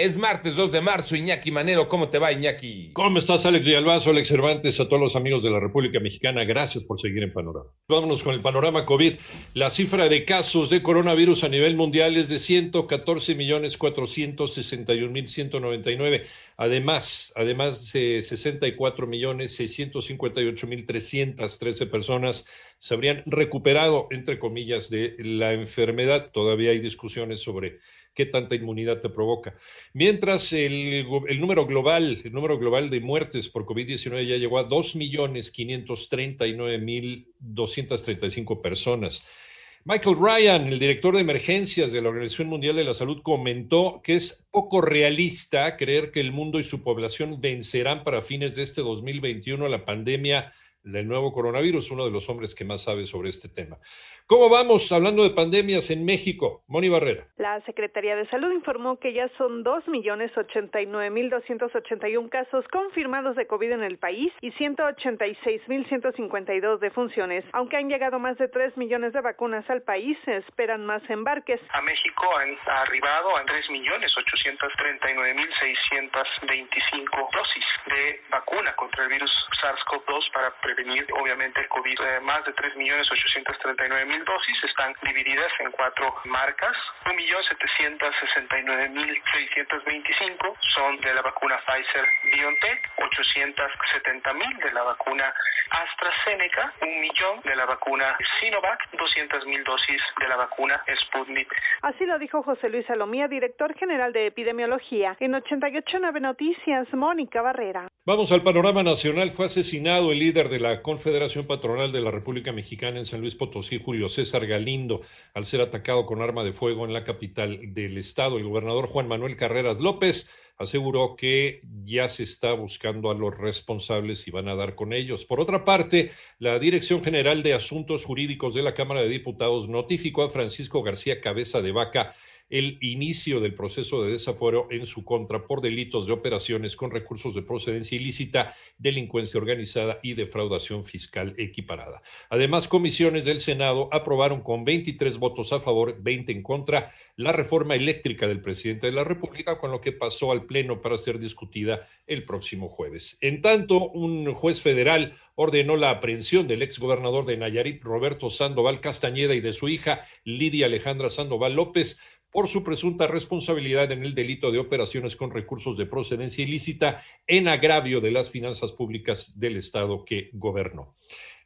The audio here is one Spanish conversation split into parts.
Es martes 2 de marzo, Iñaki Manero. ¿Cómo te va, Iñaki? ¿Cómo estás, Alex Villalbazo, Alex Cervantes, a todos los amigos de la República Mexicana? Gracias por seguir en Panorama. Vámonos con el panorama COVID. La cifra de casos de coronavirus a nivel mundial es de 114 millones 461 mil 199. Además, además de 64 millones 658 mil 313 personas se habrían recuperado, entre comillas, de la enfermedad. Todavía hay discusiones sobre qué tanta inmunidad te provoca. Mientras el, número global, el número global de muertes por COVID-19 ya llegó a 2.539.235 personas. Michael Ryan, el director de emergencias de la Organización Mundial de la Salud, comentó que es poco realista creer que el mundo y su población vencerán para fines de este 2021 la pandemia del nuevo coronavirus, uno de los hombres que más sabe sobre este tema. ¿Cómo vamos hablando de pandemias en México? Moni Barrera. La Secretaría de Salud informó que ya son 2.089.281 casos confirmados de COVID en el país y 186.152 defunciones. Aunque han llegado más de 3 millones de vacunas al país, se esperan más embarques. A México han arribado a 3.839.625 dosis contra el virus SARS-CoV-2 para prevenir obviamente el COVID. Eh, más de 3.839.000 dosis están divididas en cuatro marcas. 1.769.625 son de la vacuna Pfizer BioNTech, 870.000 de la vacuna AstraZeneca, un millón de la vacuna Sinovac, 200.000 dosis de la vacuna Sputnik. Así lo dijo José Luis Salomía, director general de epidemiología. En 889 Noticias, Mónica Barrera. Vamos al panorama nacional. Fue asesinado el líder de la Confederación Patronal de la República Mexicana en San Luis Potosí, Julio César Galindo, al ser atacado con arma de fuego en la capital del estado. El gobernador Juan Manuel Carreras López aseguró que ya se está buscando a los responsables y van a dar con ellos. Por otra parte, la Dirección General de Asuntos Jurídicos de la Cámara de Diputados notificó a Francisco García Cabeza de Vaca el inicio del proceso de desafuero en su contra por delitos de operaciones con recursos de procedencia ilícita, delincuencia organizada y defraudación fiscal equiparada. Además, comisiones del Senado aprobaron con 23 votos a favor, 20 en contra, la reforma eléctrica del presidente de la República, con lo que pasó al Pleno para ser discutida el próximo jueves. En tanto, un juez federal ordenó la aprehensión del exgobernador de Nayarit, Roberto Sandoval Castañeda, y de su hija, Lidia Alejandra Sandoval López, por su presunta responsabilidad en el delito de operaciones con recursos de procedencia ilícita en agravio de las finanzas públicas del Estado que gobernó.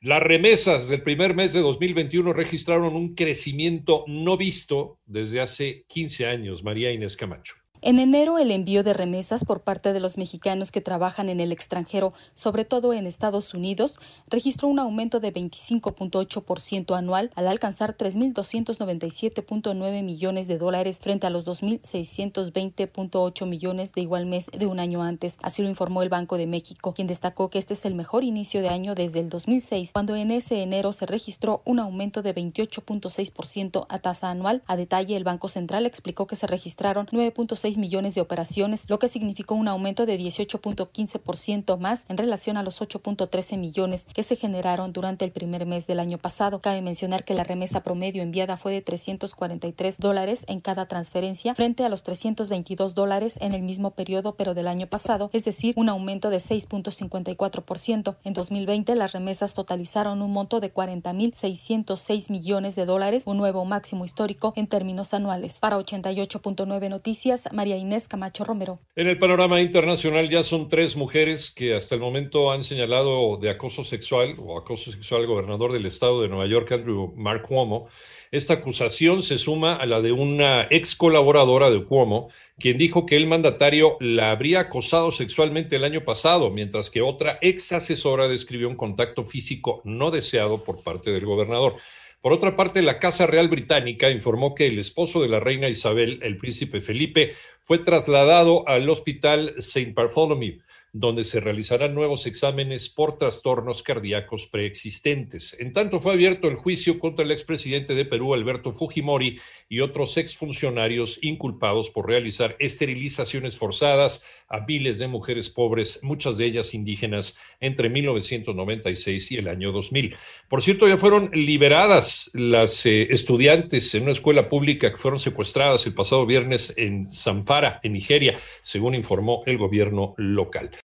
Las remesas del primer mes de 2021 registraron un crecimiento no visto desde hace 15 años, María Inés Camacho. En enero, el envío de remesas por parte de los mexicanos que trabajan en el extranjero, sobre todo en Estados Unidos, registró un aumento de 25.8% anual al alcanzar 3.297.9 millones de dólares frente a los 2.620.8 millones de igual mes de un año antes. Así lo informó el Banco de México, quien destacó que este es el mejor inicio de año desde el 2006, cuando en ese enero se registró un aumento de 28.6% a tasa anual. A detalle, el Banco Central explicó que se registraron 9.6 millones de operaciones, lo que significó un aumento de 18.15% más en relación a los 8.13 millones que se generaron durante el primer mes del año pasado. Cabe mencionar que la remesa promedio enviada fue de 343 dólares en cada transferencia frente a los 322 dólares en el mismo periodo pero del año pasado, es decir, un aumento de 6.54%. En 2020 las remesas totalizaron un monto de 40.606 millones de dólares, un nuevo máximo histórico en términos anuales. Para 88.9 Noticias, María Inés Camacho Romero. En el panorama internacional ya son tres mujeres que hasta el momento han señalado de acoso sexual o acoso sexual al gobernador del estado de Nueva York, Andrew Mark Cuomo. Esta acusación se suma a la de una ex colaboradora de Cuomo, quien dijo que el mandatario la habría acosado sexualmente el año pasado, mientras que otra ex asesora describió un contacto físico no deseado por parte del gobernador. Por otra parte, la Casa Real Británica informó que el esposo de la reina Isabel, el príncipe Felipe, fue trasladado al hospital St. Bartholomew donde se realizarán nuevos exámenes por trastornos cardíacos preexistentes. En tanto, fue abierto el juicio contra el expresidente de Perú, Alberto Fujimori, y otros exfuncionarios inculpados por realizar esterilizaciones forzadas a miles de mujeres pobres, muchas de ellas indígenas, entre 1996 y el año 2000. Por cierto, ya fueron liberadas las eh, estudiantes en una escuela pública que fueron secuestradas el pasado viernes en Zamfara, en Nigeria, según informó el gobierno local.